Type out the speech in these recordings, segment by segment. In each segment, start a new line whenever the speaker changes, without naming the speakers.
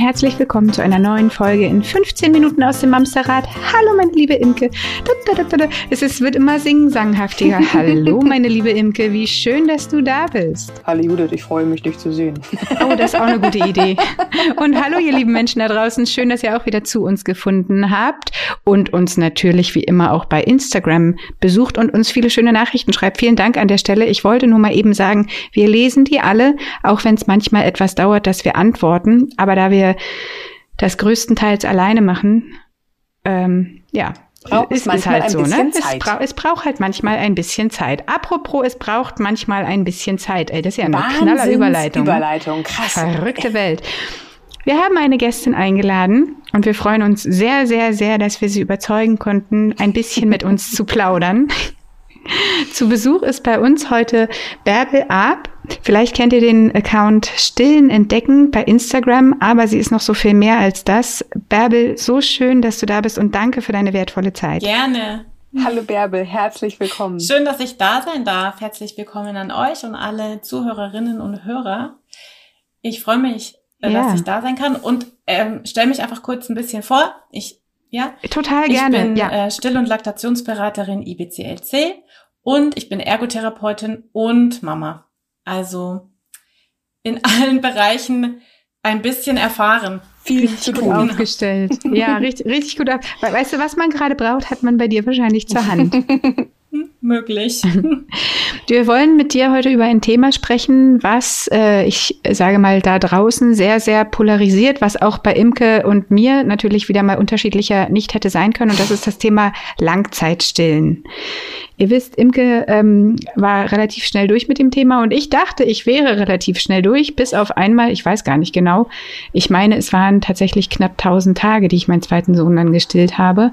Herzlich willkommen zu einer neuen Folge in 15 Minuten aus dem Mamsterrad. Hallo, meine liebe Imke. Es ist, wird immer singsanghaftiger. Hallo, meine liebe Imke, wie schön, dass du da bist.
Hallo Judith, ich freue mich, dich zu sehen.
Oh, das ist auch eine gute Idee. Und hallo, ihr lieben Menschen da draußen. Schön, dass ihr auch wieder zu uns gefunden habt und uns natürlich wie immer auch bei Instagram besucht und uns viele schöne Nachrichten schreibt. Vielen Dank an der Stelle. Ich wollte nur mal eben sagen, wir lesen die alle, auch wenn es manchmal etwas dauert, dass wir antworten. Aber da wir das größtenteils alleine machen, ähm, ja,
Braucht ist, ist halt so, ne?
Es, bra es, braucht halt manchmal ein bisschen Zeit. Apropos, es braucht manchmal ein bisschen Zeit. Ey, das ist ja eine knaller Überleitung.
Überleitung, krass.
Verrückte Welt. Wir haben eine Gästin eingeladen und wir freuen uns sehr, sehr, sehr, dass wir sie überzeugen konnten, ein bisschen mit uns zu plaudern. Zu Besuch ist bei uns heute Bärbel Ab. Vielleicht kennt ihr den Account Stillen Entdecken bei Instagram, aber sie ist noch so viel mehr als das. Bärbel, so schön, dass du da bist und danke für deine wertvolle Zeit.
Gerne.
Hallo Bärbel, herzlich willkommen.
Schön, dass ich da sein darf. Herzlich willkommen an euch und alle Zuhörerinnen und Hörer. Ich freue mich, äh, ja. dass ich da sein kann und ähm, stelle mich einfach kurz ein bisschen vor. Ich ja,
total gerne.
Ich bin
ja.
äh, Still- und Laktationsberaterin IBCLC und ich bin Ergotherapeutin und Mama. Also in allen Bereichen ein bisschen erfahren.
Viel zu gut aufgestellt. ja, richtig, richtig gut. Weißt du, was man gerade braucht, hat man bei dir wahrscheinlich zur Hand.
möglich.
Wir wollen mit dir heute über ein Thema sprechen, was äh, ich sage mal da draußen sehr, sehr polarisiert, was auch bei Imke und mir natürlich wieder mal unterschiedlicher nicht hätte sein können. Und das ist das Thema Langzeitstillen. Ihr wisst, Imke ähm, war relativ schnell durch mit dem Thema und ich dachte, ich wäre relativ schnell durch, bis auf einmal, ich weiß gar nicht genau, ich meine, es waren tatsächlich knapp 1000 Tage, die ich meinen zweiten Sohn dann gestillt habe.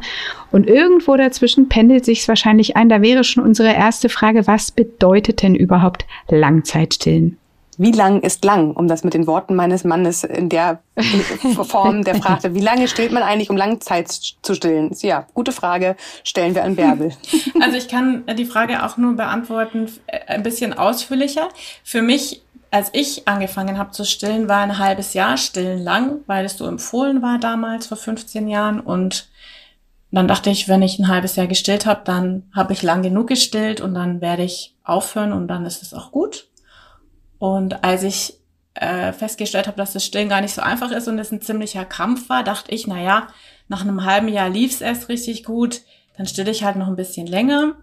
Und irgendwo dazwischen pendelt sich wahrscheinlich ein. Da wäre schon unsere erste Frage, was bedeutet denn überhaupt Langzeitstillen?
Wie lang ist lang, um das mit den Worten meines Mannes in der Form, der fragte, wie lange stillt man eigentlich, um Langzeit zu stillen? Ja, gute Frage, stellen wir an Bärbel.
Also ich kann die Frage auch nur beantworten, äh, ein bisschen ausführlicher. Für mich, als ich angefangen habe zu stillen, war ein halbes Jahr stillen lang, weil es so empfohlen war damals vor 15 Jahren und dann dachte ich, wenn ich ein halbes Jahr gestillt habe, dann habe ich lang genug gestillt und dann werde ich aufhören und dann ist es auch gut. Und als ich äh, festgestellt habe, dass das Stillen gar nicht so einfach ist und es ein ziemlicher Kampf war, dachte ich, na ja, nach einem halben Jahr lief es erst richtig gut, dann stille ich halt noch ein bisschen länger.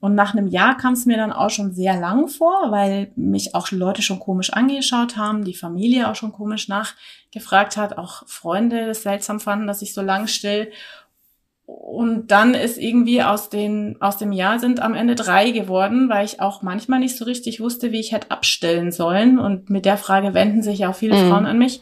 Und nach einem Jahr kam es mir dann auch schon sehr lang vor, weil mich auch Leute schon komisch angeschaut haben, die Familie auch schon komisch nachgefragt hat, auch Freunde es seltsam fanden, dass ich so lang still und dann ist irgendwie aus den, aus dem Jahr sind am Ende drei geworden, weil ich auch manchmal nicht so richtig wusste, wie ich hätte abstellen sollen. Und mit der Frage wenden sich auch viele mhm. Frauen an mich.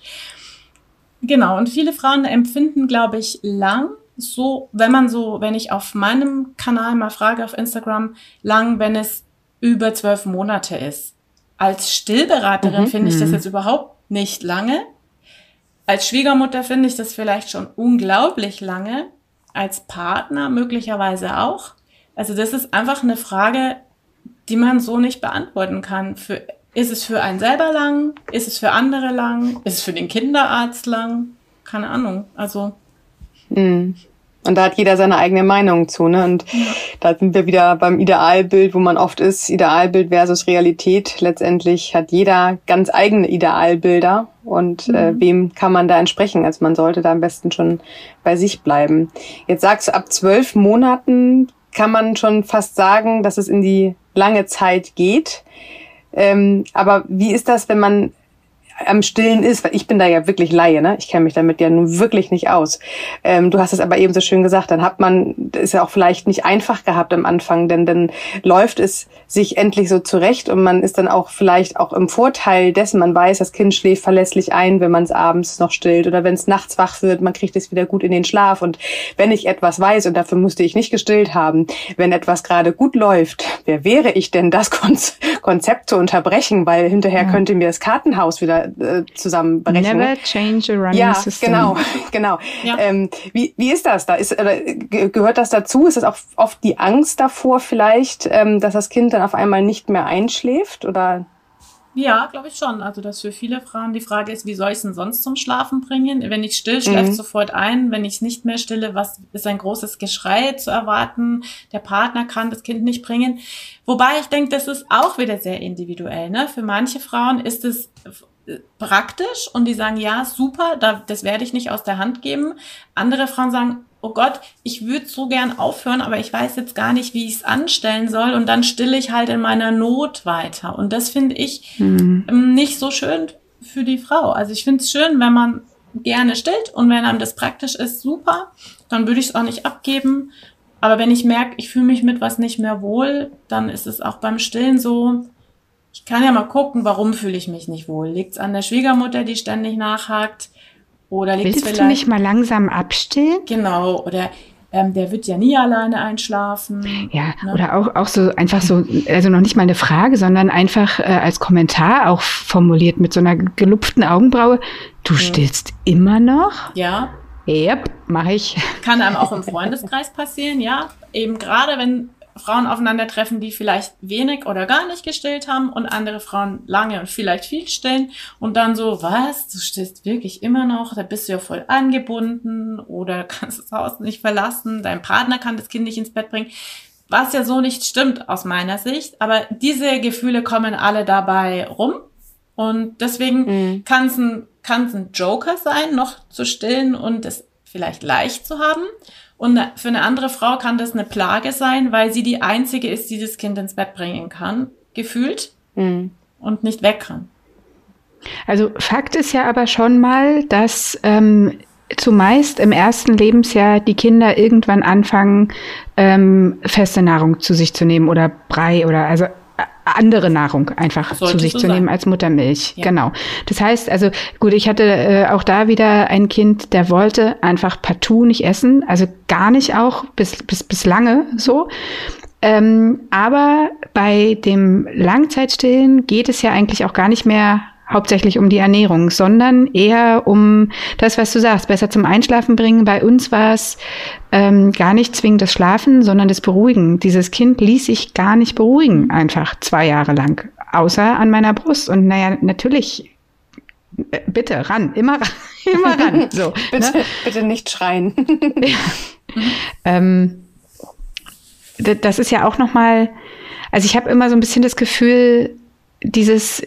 Genau. Und viele Frauen empfinden, glaube ich, lang so, wenn man so, wenn ich auf meinem Kanal mal frage auf Instagram, lang, wenn es über zwölf Monate ist. Als Stillberaterin mhm. finde ich das mhm. jetzt überhaupt nicht lange. Als Schwiegermutter finde ich das vielleicht schon unglaublich lange als Partner möglicherweise auch. Also das ist einfach eine Frage, die man so nicht beantworten kann. Für, ist es für einen selber lang? Ist es für andere lang? Ist es für den Kinderarzt lang? Keine Ahnung. Also.
Mhm. Und da hat jeder seine eigene Meinung zu, ne? Und ja. Da sind wir wieder beim Idealbild, wo man oft ist, Idealbild versus Realität. Letztendlich hat jeder ganz eigene Idealbilder und äh, mhm. wem kann man da entsprechen? Also man sollte da am besten schon bei sich bleiben. Jetzt sagst du, ab zwölf Monaten kann man schon fast sagen, dass es in die lange Zeit geht. Ähm, aber wie ist das, wenn man am Stillen ist, weil ich bin da ja wirklich Laie, ne? Ich kenne mich damit ja nun wirklich nicht aus. Ähm, du hast es aber eben so schön gesagt, dann hat man, ist ja auch vielleicht nicht einfach gehabt am Anfang, denn dann läuft es sich endlich so zurecht und man ist dann auch vielleicht auch im Vorteil dessen, man weiß, das Kind schläft verlässlich ein, wenn man es abends noch stillt oder wenn es nachts wach wird, man kriegt es wieder gut in den Schlaf und wenn ich etwas weiß und dafür musste ich nicht gestillt haben, wenn etwas gerade gut läuft, wer wäre ich denn, das Konzept zu unterbrechen, weil hinterher ja. könnte mir das Kartenhaus wieder äh, zusammenbrechen.
Never change a running
ja,
system.
Genau, genau. Ja. Ähm, wie, wie ist das da? Ist, oder, gehört das dazu? Ist das auch oft die Angst davor vielleicht, ähm, dass das Kind dann auf einmal nicht mehr einschläft? Oder?
Ja, glaube ich schon. Also, dass für viele Frauen die Frage ist, wie soll ich es denn sonst zum Schlafen bringen? Wenn ich still, schläft mhm. sofort ein. Wenn ich es nicht mehr stille, was ist ein großes Geschrei zu erwarten? Der Partner kann das Kind nicht bringen. Wobei ich denke, das ist auch wieder sehr individuell. Ne? Für manche Frauen ist es praktisch und die sagen, ja, super, da, das werde ich nicht aus der Hand geben. Andere Frauen sagen, oh Gott, ich würde so gern aufhören, aber ich weiß jetzt gar nicht, wie ich es anstellen soll und dann stille ich halt in meiner Not weiter. Und das finde ich mhm. nicht so schön für die Frau. Also ich finde es schön, wenn man gerne stillt und wenn einem das praktisch ist, super, dann würde ich es auch nicht abgeben. Aber wenn ich merke, ich fühle mich mit was nicht mehr wohl, dann ist es auch beim Stillen so, ich kann ja mal gucken, warum fühle ich mich nicht wohl. Liegt es an der Schwiegermutter, die ständig nachhakt? Oder liegt
Willst vielleicht, du nicht mal langsam abstillen?
Genau, oder ähm, der wird ja nie alleine einschlafen.
Ja, ne? oder auch, auch so einfach so, also noch nicht mal eine Frage, sondern einfach äh, als Kommentar auch formuliert mit so einer gelupften Augenbraue. Du mhm. stillst immer noch?
Ja.
Yep, mache ich.
Kann einem auch im Freundeskreis passieren, ja. Eben gerade wenn Frauen aufeinandertreffen, die vielleicht wenig oder gar nicht gestillt haben und andere Frauen lange und vielleicht viel stillen und dann so, was, du stillst wirklich immer noch, da bist du ja voll angebunden oder kannst das Haus nicht verlassen, dein Partner kann das Kind nicht ins Bett bringen, was ja so nicht stimmt aus meiner Sicht, aber diese Gefühle kommen alle dabei rum und deswegen mhm. kann es ein, kann's ein Joker sein, noch zu stillen und es vielleicht leicht zu haben. Und für eine andere Frau kann das eine Plage sein, weil sie die einzige ist, die das Kind ins Bett bringen kann, gefühlt mhm. und nicht weg kann.
Also Fakt ist ja aber schon mal, dass ähm, zumeist im ersten Lebensjahr die Kinder irgendwann anfangen, ähm, feste Nahrung zu sich zu nehmen oder Brei oder also andere Nahrung einfach Sollte zu sich so zu nehmen als Muttermilch. Ja. Genau. Das heißt, also gut, ich hatte äh, auch da wieder ein Kind, der wollte einfach partout nicht essen, also gar nicht auch bis bis bis lange so. Ähm, aber bei dem Langzeitstillen geht es ja eigentlich auch gar nicht mehr hauptsächlich um die Ernährung, sondern eher um das, was du sagst, besser zum Einschlafen bringen. Bei uns war es ähm, gar nicht zwingend das Schlafen, sondern das Beruhigen. Dieses Kind ließ sich gar nicht beruhigen, einfach zwei Jahre lang, außer an meiner Brust. Und naja, natürlich äh, bitte ran, immer ran, immer ran. So,
bitte, ne? bitte nicht schreien. ja.
ähm, das ist ja auch noch mal, also ich habe immer so ein bisschen das Gefühl, dieses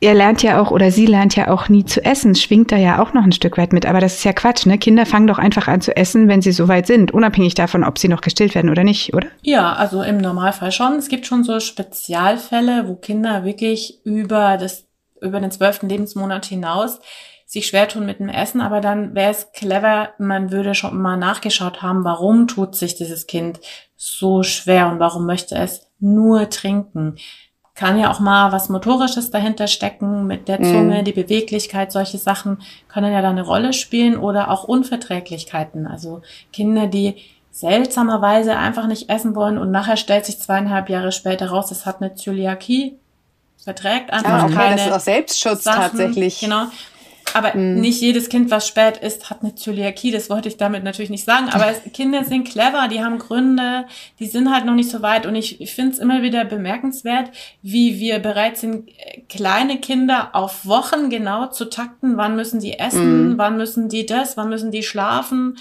er lernt ja auch oder sie lernt ja auch nie zu essen, schwingt da ja auch noch ein Stück weit mit. Aber das ist ja Quatsch, ne? Kinder fangen doch einfach an zu essen, wenn sie so weit sind, unabhängig davon, ob sie noch gestillt werden oder nicht, oder?
Ja, also im Normalfall schon. Es gibt schon so Spezialfälle, wo Kinder wirklich über das, über den zwölften Lebensmonat hinaus sich schwer tun mit dem Essen, aber dann wäre es clever, man würde schon mal nachgeschaut haben, warum tut sich dieses Kind so schwer und warum möchte es nur trinken kann ja auch mal was Motorisches dahinter stecken, mit der Zunge, mhm. die Beweglichkeit, solche Sachen können ja da eine Rolle spielen oder auch Unverträglichkeiten. Also Kinder, die seltsamerweise einfach nicht essen wollen und nachher stellt sich zweieinhalb Jahre später raus, es hat eine Zöliakie, verträgt einfach ja, okay, keine
das ist auch Selbstschutz
Sachen,
tatsächlich.
Genau. Aber hm. nicht jedes Kind, was spät ist, hat eine Zöliakie. Das wollte ich damit natürlich nicht sagen. Aber es, Kinder sind clever, die haben Gründe, die sind halt noch nicht so weit. Und ich, ich finde es immer wieder bemerkenswert, wie wir bereit sind, kleine Kinder auf Wochen genau zu takten. Wann müssen die essen? Hm. Wann müssen die das? Wann müssen die schlafen?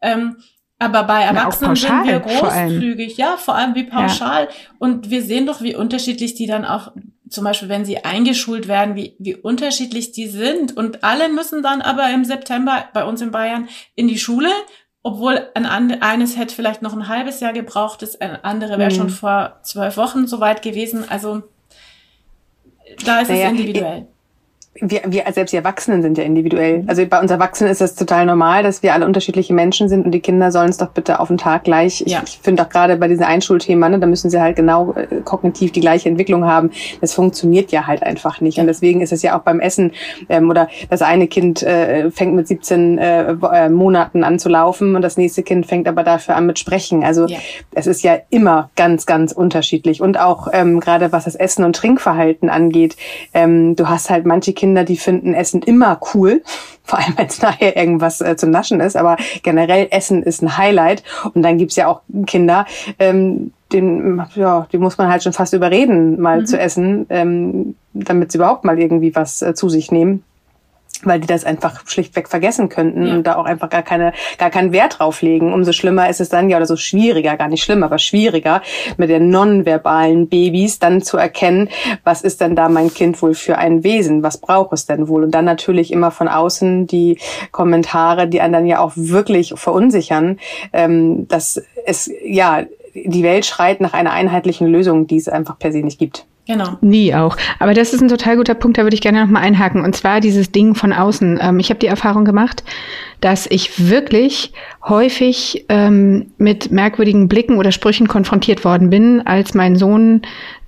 Ähm, aber bei Erwachsenen sind wir großzügig, vor ja, vor allem wie pauschal. Ja. Und wir sehen doch, wie unterschiedlich die dann auch zum Beispiel, wenn sie eingeschult werden, wie, wie unterschiedlich die sind. Und alle müssen dann aber im September bei uns in Bayern in die Schule, obwohl ein eines hätte vielleicht noch ein halbes Jahr gebraucht, das andere wäre mhm. schon vor zwölf Wochen soweit gewesen. Also da ist naja, es individuell
wir, wir selbst die Erwachsenen sind ja individuell. Also bei uns Erwachsenen ist das total normal, dass wir alle unterschiedliche Menschen sind und die Kinder sollen es doch bitte auf den Tag gleich. Ja. Ich, ich finde auch gerade bei diesen Einschulthemen, ne, da müssen sie halt genau äh, kognitiv die gleiche Entwicklung haben. Das funktioniert ja halt einfach nicht. Und deswegen ist es ja auch beim Essen ähm, oder das eine Kind äh, fängt mit 17 äh, äh, Monaten an zu laufen und das nächste Kind fängt aber dafür an mit Sprechen. Also ja. es ist ja immer ganz, ganz unterschiedlich. Und auch ähm, gerade was das Essen und Trinkverhalten angeht, ähm, du hast halt manche Kinder, die finden Essen immer cool, vor allem wenn es nachher irgendwas äh, zum Naschen ist, aber generell Essen ist ein Highlight. Und dann gibt's ja auch Kinder, ähm, den, ja, die muss man halt schon fast überreden, mal mhm. zu essen, ähm, damit sie überhaupt mal irgendwie was äh, zu sich nehmen weil die das einfach schlichtweg vergessen könnten ja. und da auch einfach gar keine gar keinen Wert drauf legen. Umso schlimmer ist es dann ja oder so schwieriger, gar nicht schlimm, aber schwieriger mit den nonverbalen Babys dann zu erkennen, was ist denn da mein Kind wohl für ein Wesen, was braucht es denn wohl und dann natürlich immer von außen die Kommentare, die einen dann ja auch wirklich verunsichern, ähm, dass es ja die Welt schreit nach einer einheitlichen Lösung, die es einfach per se nicht gibt.
Genau. Nie auch. Aber das ist ein total guter Punkt, da würde ich gerne nochmal einhaken. Und zwar dieses Ding von außen. Ähm, ich habe die Erfahrung gemacht, dass ich wirklich häufig ähm, mit merkwürdigen Blicken oder Sprüchen konfrontiert worden bin, als mein Sohn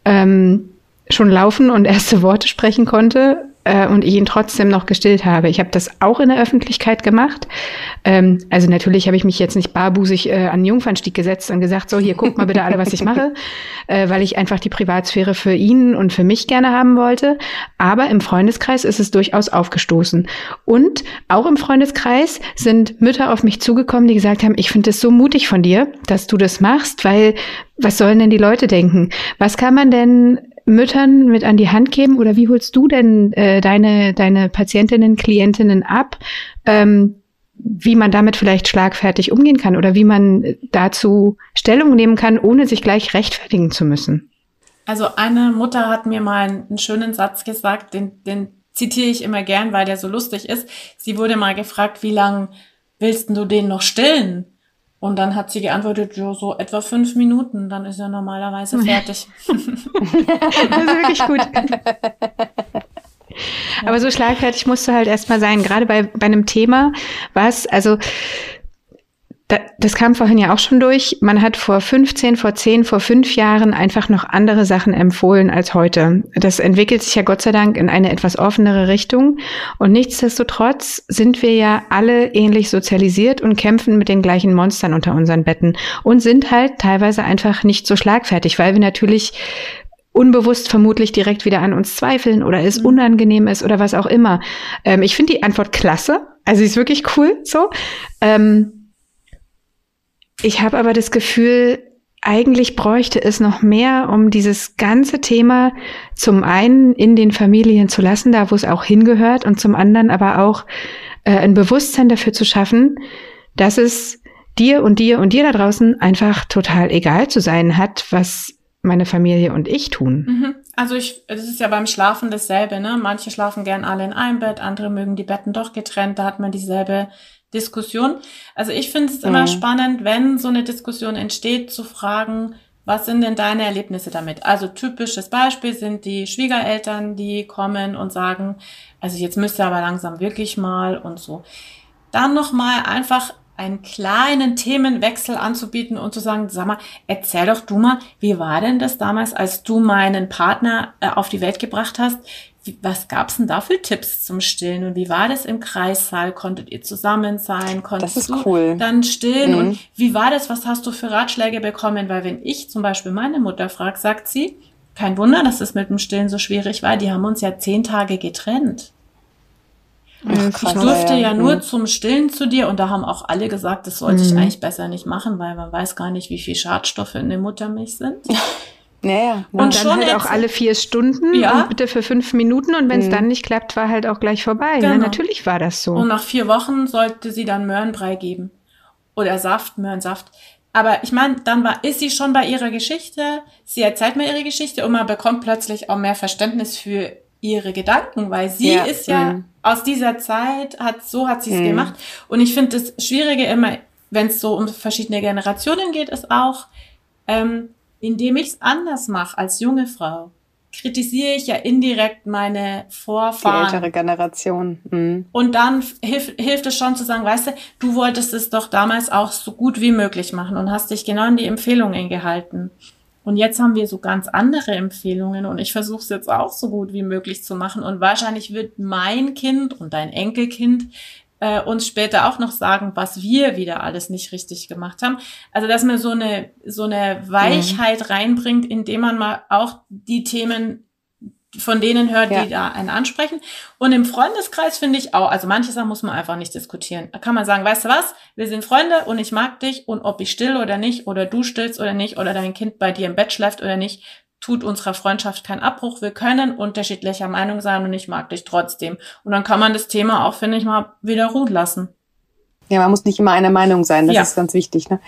ähm, schon laufen und erste Worte sprechen konnte äh, und ich ihn trotzdem noch gestillt habe. Ich habe das auch in der Öffentlichkeit gemacht. Ähm, also natürlich habe ich mich jetzt nicht barbusig äh, an den Jungfernstieg gesetzt und gesagt, so hier guckt mal bitte alle, was ich mache, äh, weil ich einfach die Privatsphäre für ihn und für mich gerne haben wollte. Aber im Freundeskreis ist es durchaus aufgestoßen. Und auch im Freundeskreis sind Mütter auf mich zugekommen, die gesagt haben, ich finde es so mutig von dir, dass du das machst, weil was sollen denn die Leute denken? Was kann man denn Müttern mit an die Hand geben oder wie holst du denn äh, deine, deine Patientinnen, Klientinnen ab, ähm, wie man damit vielleicht schlagfertig umgehen kann oder wie man dazu Stellung nehmen kann, ohne sich gleich rechtfertigen zu müssen?
Also eine Mutter hat mir mal einen schönen Satz gesagt, den, den zitiere ich immer gern, weil der so lustig ist. Sie wurde mal gefragt, wie lang willst du den noch stillen? Und dann hat sie geantwortet, ja, so etwa fünf Minuten, dann ist er normalerweise fertig. das ist wirklich gut.
Aber so schlagfertig musst du halt erstmal sein, gerade bei, bei einem Thema, was, also das kam vorhin ja auch schon durch. Man hat vor 15, vor 10, vor 5 Jahren einfach noch andere Sachen empfohlen als heute. Das entwickelt sich ja Gott sei Dank in eine etwas offenere Richtung. Und nichtsdestotrotz sind wir ja alle ähnlich sozialisiert und kämpfen mit den gleichen Monstern unter unseren Betten und sind halt teilweise einfach nicht so schlagfertig, weil wir natürlich unbewusst vermutlich direkt wieder an uns zweifeln oder es mhm. unangenehm ist oder was auch immer. Ähm, ich finde die Antwort klasse. Also sie ist wirklich cool so. Ähm, ich habe aber das Gefühl, eigentlich bräuchte es noch mehr, um dieses ganze Thema zum einen in den Familien zu lassen, da wo es auch hingehört, und zum anderen aber auch äh, ein Bewusstsein dafür zu schaffen, dass es dir und dir und dir da draußen einfach total egal zu sein hat, was meine Familie und ich tun.
Mhm. Also ich, es ist ja beim Schlafen dasselbe, ne? Manche schlafen gern alle in einem Bett, andere mögen die Betten doch getrennt, da hat man dieselbe Diskussion. Also ich finde es mhm. immer spannend, wenn so eine Diskussion entsteht, zu fragen, was sind denn deine Erlebnisse damit? Also typisches Beispiel sind die Schwiegereltern, die kommen und sagen, also jetzt müsst ihr aber langsam wirklich mal und so. Dann nochmal einfach einen kleinen Themenwechsel anzubieten und zu sagen, sag mal, erzähl doch du mal, wie war denn das damals, als du meinen Partner äh, auf die Welt gebracht hast? Was gab's denn da für Tipps zum Stillen und wie war das im Kreissaal? Konntet ihr zusammen sein? Konntest
ist cool.
dann stillen? Mhm. Und wie war das? Was hast du für Ratschläge bekommen? Weil wenn ich zum Beispiel meine Mutter frage, sagt sie, kein Wunder, dass es mit dem Stillen so schwierig war. Die haben uns ja zehn Tage getrennt. Ach, krass, ich durfte ja, ja nur mhm. zum Stillen zu dir und da haben auch alle gesagt, das sollte mhm. ich eigentlich besser nicht machen, weil man weiß gar nicht, wie viel Schadstoffe in der Muttermilch sind.
Naja, und, und dann schon halt auch alle vier Stunden ja. und bitte für fünf Minuten und wenn es mhm. dann nicht klappt, war halt auch gleich vorbei. Genau. Ne? Natürlich war das so.
Und nach vier Wochen sollte sie dann Möhrenbrei geben oder Saft, Möhrensaft. Aber ich meine, dann war, ist sie schon bei ihrer Geschichte. Sie erzählt mir ihre Geschichte und man bekommt plötzlich auch mehr Verständnis für ihre Gedanken, weil sie ja. ist ja mhm. aus dieser Zeit, hat so hat sie es mhm. gemacht. Und ich finde das Schwierige immer, wenn es so um verschiedene Generationen geht, ist auch, ähm, indem ich es anders mache als junge Frau, kritisiere ich ja indirekt meine Vorfahren.
Die ältere Generation. Mhm.
Und dann hilft, hilft es schon zu sagen, weißt du, du wolltest es doch damals auch so gut wie möglich machen und hast dich genau an die Empfehlungen gehalten. Und jetzt haben wir so ganz andere Empfehlungen und ich versuche es jetzt auch so gut wie möglich zu machen. Und wahrscheinlich wird mein Kind und dein Enkelkind äh, uns später auch noch sagen, was wir wieder alles nicht richtig gemacht haben. Also dass man so eine so eine Weichheit mhm. reinbringt, indem man mal auch die Themen von denen hört, ja. die da einen ansprechen. Und im Freundeskreis finde ich auch, also manche Sachen muss man einfach nicht diskutieren. Da kann man sagen, weißt du was, wir sind Freunde und ich mag dich und ob ich still oder nicht oder du stillst oder nicht oder dein Kind bei dir im Bett schläft oder nicht, tut unserer Freundschaft keinen Abbruch. Wir können unterschiedlicher Meinung sein und ich mag dich trotzdem. Und dann kann man das Thema auch, finde ich mal, wieder ruhen lassen.
Ja, man muss nicht immer einer Meinung sein, das ja. ist ganz wichtig. Ne?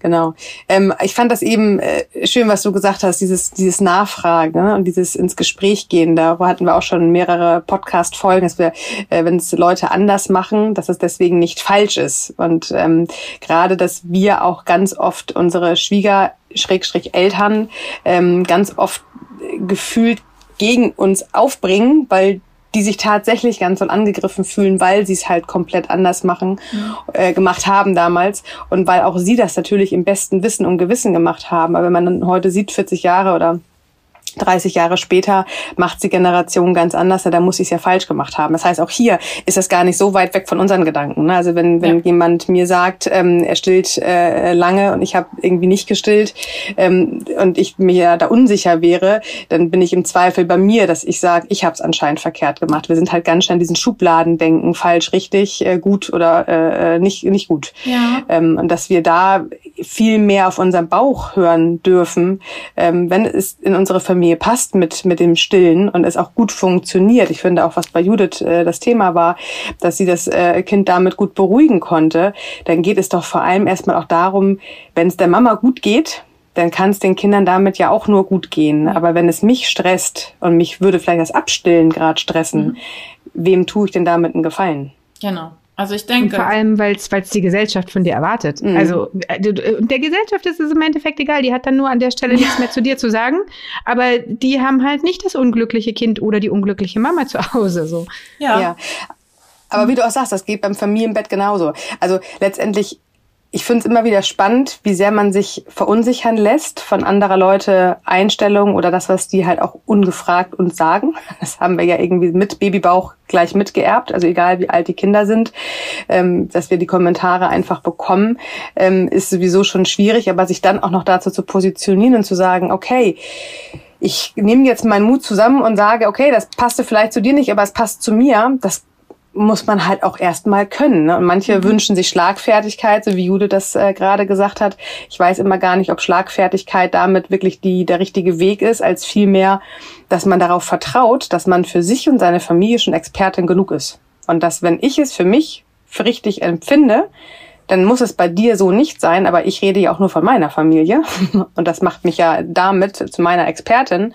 Genau. Ähm, ich fand das eben äh, schön, was du gesagt hast, dieses, dieses Nachfragen ne? und dieses ins Gespräch gehen. Da hatten wir auch schon mehrere Podcast-Folgen, dass wir, äh, wenn es Leute anders machen, dass es deswegen nicht falsch ist. Und ähm, gerade, dass wir auch ganz oft unsere Schwieger, Schrägstrich Eltern, ähm, ganz oft gefühlt gegen uns aufbringen, weil die sich tatsächlich ganz so angegriffen fühlen, weil sie es halt komplett anders machen, mhm. äh, gemacht haben damals und weil auch sie das natürlich im besten Wissen und Gewissen gemacht haben. Aber wenn man dann heute sieht, 40 Jahre oder 30 Jahre später macht die Generation ganz anders, ja, da muss ich es ja falsch gemacht haben. Das heißt, auch hier ist das gar nicht so weit weg von unseren Gedanken. Ne? Also wenn, wenn ja. jemand mir sagt, ähm, er stillt äh, lange und ich habe irgendwie nicht gestillt ähm, und ich mir da unsicher wäre, dann bin ich im Zweifel bei mir, dass ich sage, ich habe es anscheinend verkehrt gemacht. Wir sind halt ganz schnell in diesen Schubladen denken, falsch, richtig, äh, gut oder äh, nicht, nicht gut. Ja. Ähm, und dass wir da viel mehr auf unseren Bauch hören dürfen, ähm, wenn es in unsere Familie passt mit, mit dem Stillen und es auch gut funktioniert. Ich finde auch, was bei Judith äh, das Thema war, dass sie das äh, Kind damit gut beruhigen konnte, dann geht es doch vor allem erstmal auch darum, wenn es der Mama gut geht, dann kann es den Kindern damit ja auch nur gut gehen. Aber wenn es mich stresst und mich würde vielleicht das Abstillen gerade stressen, mhm. wem tue ich denn damit einen Gefallen?
Genau. Also ich denke.
Und vor allem, weil es die Gesellschaft von dir erwartet. Mhm. Also äh, der Gesellschaft ist es im Endeffekt egal. Die hat dann nur an der Stelle nichts mehr zu dir zu sagen. Aber die haben halt nicht das unglückliche Kind oder die unglückliche Mama zu Hause. So.
Ja. ja. Aber wie du auch sagst, das geht beim Familienbett genauso. Also letztendlich ich finde es immer wieder spannend, wie sehr man sich verunsichern lässt von anderer Leute Einstellungen oder das, was die halt auch ungefragt uns sagen. Das haben wir ja irgendwie mit Babybauch gleich mitgeerbt, also egal wie alt die Kinder sind, ähm, dass wir die Kommentare einfach bekommen, ähm, ist sowieso schon schwierig, aber sich dann auch noch dazu zu positionieren und zu sagen, okay, ich nehme jetzt meinen Mut zusammen und sage, okay, das passte vielleicht zu dir nicht, aber es passt zu mir, das muss man halt auch erstmal können. Ne? Und manche mhm. wünschen sich Schlagfertigkeit, so wie Jude das äh, gerade gesagt hat. Ich weiß immer gar nicht, ob Schlagfertigkeit damit wirklich die, der richtige Weg ist, als vielmehr, dass man darauf vertraut, dass man für sich und seine Familie schon Expertin genug ist. Und dass, wenn ich es für mich für richtig empfinde, dann muss es bei dir so nicht sein, aber ich rede ja auch nur von meiner Familie und das macht mich ja damit zu meiner Expertin.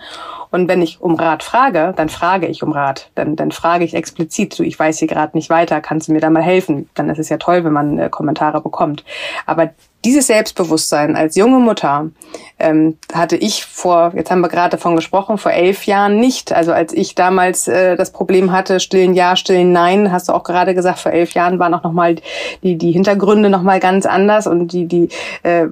Und wenn ich um Rat frage, dann frage ich um Rat. Dann, dann frage ich explizit, du, ich weiß hier gerade nicht weiter, kannst du mir da mal helfen? Dann ist es ja toll, wenn man äh, Kommentare bekommt. Aber dieses Selbstbewusstsein als junge Mutter ähm, hatte ich vor, jetzt haben wir gerade davon gesprochen, vor elf Jahren nicht. Also als ich damals äh, das Problem hatte, stillen Ja, stillen Nein, hast du auch gerade gesagt, vor elf Jahren waren auch nochmal die, die Hintergründe nochmal ganz anders und die, die äh,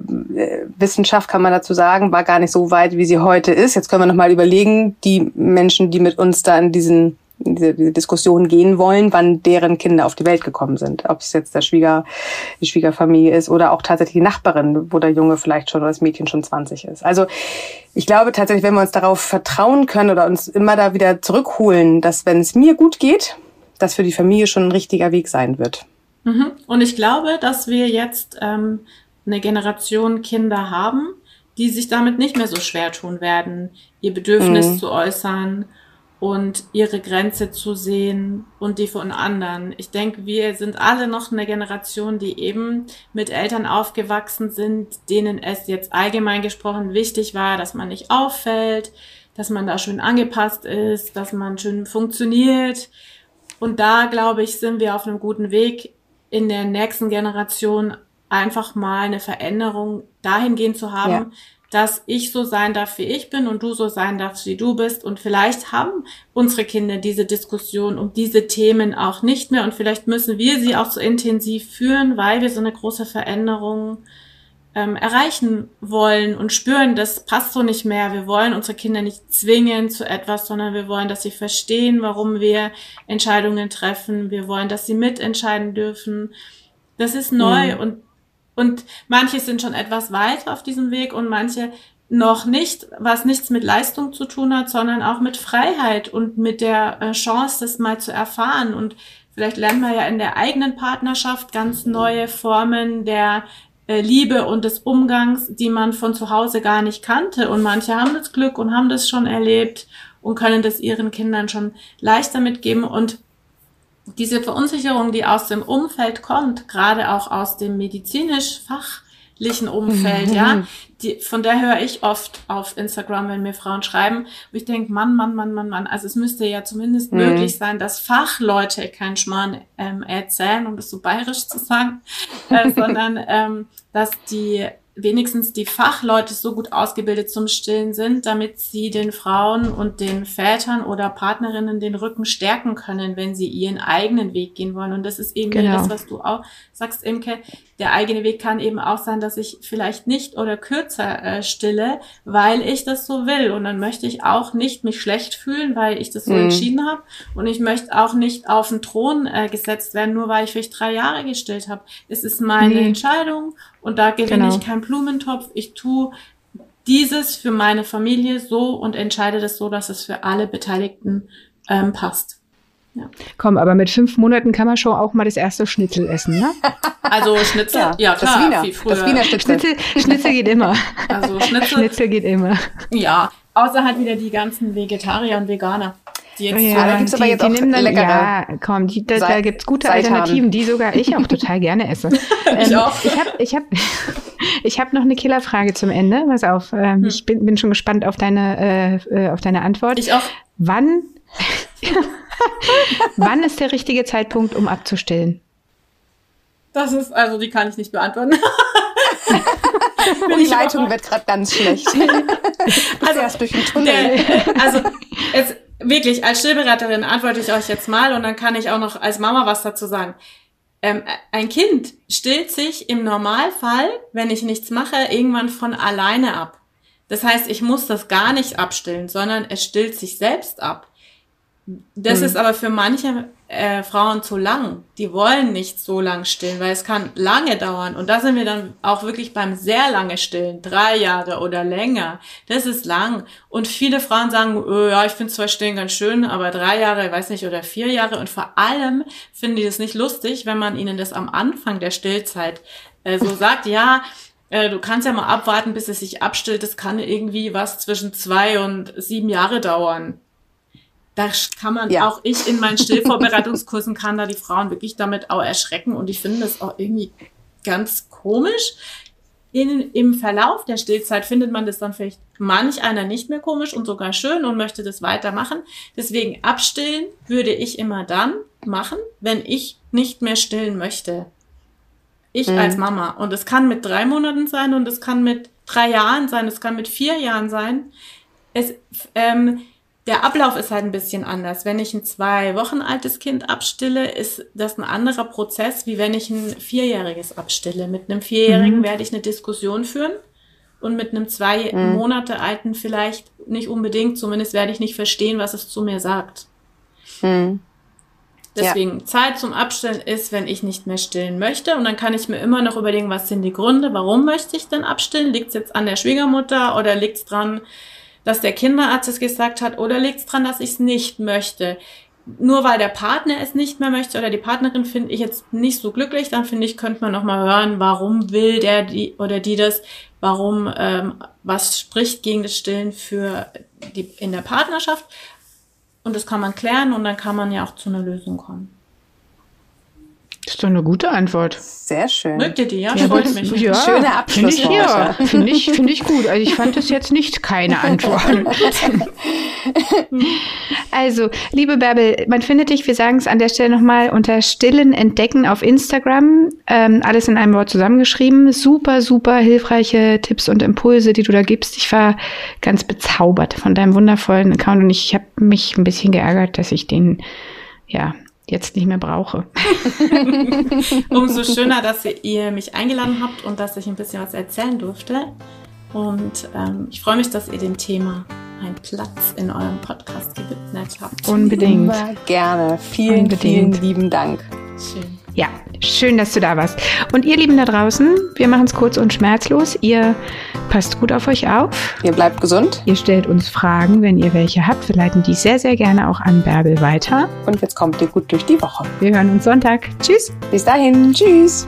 Wissenschaft, kann man dazu sagen, war gar nicht so weit, wie sie heute ist. Jetzt können wir nochmal überlegen, die Menschen, die mit uns da in diesen diese, diese Diskussion gehen wollen, wann deren Kinder auf die Welt gekommen sind. Ob es jetzt der Schwieger, die Schwiegerfamilie ist oder auch tatsächlich die Nachbarin, wo der Junge vielleicht schon oder das Mädchen schon 20 ist. Also ich glaube tatsächlich, wenn wir uns darauf vertrauen können oder uns immer da wieder zurückholen, dass wenn es mir gut geht, das für die Familie schon ein richtiger Weg sein wird.
Mhm. Und ich glaube, dass wir jetzt ähm, eine Generation Kinder haben, die sich damit nicht mehr so schwer tun werden, ihr Bedürfnis mhm. zu äußern und ihre Grenze zu sehen und die von anderen. Ich denke, wir sind alle noch eine Generation, die eben mit Eltern aufgewachsen sind, denen es jetzt allgemein gesprochen wichtig war, dass man nicht auffällt, dass man da schön angepasst ist, dass man schön funktioniert. Und da, glaube ich, sind wir auf einem guten Weg, in der nächsten Generation einfach mal eine Veränderung dahingehend zu haben, ja dass ich so sein darf, wie ich bin und du so sein darfst, wie du bist. Und vielleicht haben unsere Kinder diese Diskussion um diese Themen auch nicht mehr und vielleicht müssen wir sie auch so intensiv führen, weil wir so eine große Veränderung ähm, erreichen wollen und spüren, das passt so nicht mehr. Wir wollen unsere Kinder nicht zwingen zu etwas, sondern wir wollen, dass sie verstehen, warum wir Entscheidungen treffen. Wir wollen, dass sie mitentscheiden dürfen. Das ist neu mhm. und und manche sind schon etwas weiter auf diesem Weg und manche noch nicht, was nichts mit Leistung zu tun hat, sondern auch mit Freiheit und mit der äh, Chance, das mal zu erfahren. Und vielleicht lernen wir ja in der eigenen Partnerschaft ganz neue Formen der äh, Liebe und des Umgangs, die man von zu Hause gar nicht kannte. Und manche haben das Glück und haben das schon erlebt und können das ihren Kindern schon leichter mitgeben. Und diese Verunsicherung, die aus dem Umfeld kommt, gerade auch aus dem medizinisch fachlichen Umfeld, ja, die, von der höre ich oft auf Instagram, wenn mir Frauen schreiben, wo ich denke, Mann, Mann, Mann, Mann, Mann, also es müsste ja zumindest mhm. möglich sein, dass Fachleute kein Schmarrn ähm, erzählen, um das so bayerisch zu sagen, äh, sondern ähm, dass die wenigstens die Fachleute so gut ausgebildet zum Stillen sind, damit sie den Frauen und den Vätern oder Partnerinnen den Rücken stärken können, wenn sie ihren eigenen Weg gehen wollen. Und das ist eben genau. das, was du auch sagst, Imke. Der eigene Weg kann eben auch sein, dass ich vielleicht nicht oder kürzer äh, stille, weil ich das so will. Und dann möchte ich auch nicht mich schlecht fühlen, weil ich das so mhm. entschieden habe. Und ich möchte auch nicht auf den Thron äh, gesetzt werden, nur weil ich vielleicht drei Jahre gestillt habe. Es ist meine nee. Entscheidung und da gewinne genau. ich keinen Blumentopf. Ich tue dieses für meine Familie so und entscheide das so, dass es für alle Beteiligten ähm, passt.
Ja. Komm, aber mit fünf Monaten kann man schon auch mal das erste Schnitzel essen, ne?
Also Schnitzel, ja, ja klar,
das Wiener, viel früher. Das Wiener
Schnitzel. Schnitzel, Schnitzel geht immer.
Also Schnitzel,
Schnitzel geht immer.
Ja, außer halt wieder die ganzen Vegetarier und Veganer.
Die jetzt, ja, da gibt's aber die, jetzt die auch nehmen dann, Ja, komm, die, da, da gibt's gute Seitan. Alternativen, die sogar ich auch total gerne esse.
ich ähm, auch.
Ich habe ich hab, ich hab noch eine Killerfrage zum Ende. Pass auf, ähm, hm. ich bin, bin schon gespannt auf deine, äh, äh auf deine Antwort.
Ich auch.
Wann, wann ist der richtige Zeitpunkt, um abzustillen?
Das ist, also die kann ich nicht beantworten.
die Leitung wird gerade ganz schlecht.
also, erst durch den Tunnel. Der, also, es, wirklich, als Stillberaterin antworte ich euch jetzt mal und dann kann ich auch noch als Mama was dazu sagen. Ähm, ein Kind stillt sich im Normalfall, wenn ich nichts mache, irgendwann von alleine ab. Das heißt, ich muss das gar nicht abstillen, sondern es stillt sich selbst ab. Das mhm. ist aber für manche äh, Frauen zu lang. Die wollen nicht so lang stillen, weil es kann lange dauern. Und da sind wir dann auch wirklich beim sehr lange Stillen, drei Jahre oder länger. Das ist lang. Und viele Frauen sagen, oh, ja, ich finde zwar Stillen ganz schön, aber drei Jahre, ich weiß nicht, oder vier Jahre. Und vor allem finden die das nicht lustig, wenn man ihnen das am Anfang der Stillzeit äh, so sagt, ja, äh, du kannst ja mal abwarten, bis es sich abstillt. Das kann irgendwie was zwischen zwei und sieben Jahre dauern da kann man ja. auch ich in meinen Stillvorbereitungskursen kann da die Frauen wirklich damit auch erschrecken und ich finde das auch irgendwie ganz komisch. In, Im Verlauf der Stillzeit findet man das dann vielleicht manch einer nicht mehr komisch und sogar schön und möchte das weitermachen. Deswegen abstillen würde ich immer dann machen, wenn ich nicht mehr stillen möchte. Ich mhm. als Mama. Und es kann mit drei Monaten sein und es kann mit drei Jahren sein, es kann mit vier Jahren sein. Es, ähm, der Ablauf ist halt ein bisschen anders. Wenn ich ein zwei Wochen altes Kind abstille, ist das ein anderer Prozess, wie wenn ich ein vierjähriges abstille. Mit einem Vierjährigen mhm. werde ich eine Diskussion führen und mit einem zwei mhm. Monate alten vielleicht nicht unbedingt. Zumindest werde ich nicht verstehen, was es zu mir sagt. Mhm. Deswegen ja. Zeit zum Abstellen ist, wenn ich nicht mehr stillen möchte. Und dann kann ich mir immer noch überlegen, was sind die Gründe, warum möchte ich denn abstillen? Liegt es jetzt an der Schwiegermutter oder liegt es dran, dass der Kinderarzt es gesagt hat oder liegt es daran, dass ich es nicht möchte? Nur weil der Partner es nicht mehr möchte oder die Partnerin finde ich jetzt nicht so glücklich, dann finde ich, könnte man noch mal hören, warum will der die oder die das, warum, ähm, was spricht gegen das Stillen für die in der Partnerschaft. Und das kann man klären und dann kann man ja auch zu einer Lösung kommen.
Das ist doch eine gute Antwort.
Sehr schön.
Mögt ihr die? Ja, ja freut mich.
Ja, Schöne Abschluss. Finde ich, ja, finde ich, find ich gut. Also ich fand es jetzt nicht keine Antwort. also, liebe Bärbel, man findet dich, wir sagen es an der Stelle nochmal, unter Stillen Entdecken auf Instagram. Ähm, alles in einem Wort zusammengeschrieben. Super, super hilfreiche Tipps und Impulse, die du da gibst. Ich war ganz bezaubert von deinem wundervollen Account und ich habe mich ein bisschen geärgert, dass ich den ja, jetzt nicht mehr brauche.
Umso schöner, dass ihr mich eingeladen habt und dass ich ein bisschen was erzählen durfte. Und ähm, ich freue mich, dass ihr dem Thema einen Platz in eurem Podcast gewidmet habt.
Unbedingt.
Immer gerne. Vielen, Unbedingt. vielen lieben Dank.
Schön.
Ja, schön, dass du da warst. Und ihr Lieben da draußen, wir machen es kurz und schmerzlos. Ihr passt gut auf euch auf.
Ihr bleibt gesund.
Ihr stellt uns Fragen, wenn ihr welche habt. Wir leiten die sehr, sehr gerne auch an Bärbel weiter.
Und jetzt kommt ihr gut durch die Woche.
Wir hören uns Sonntag. Tschüss.
Bis dahin. Tschüss.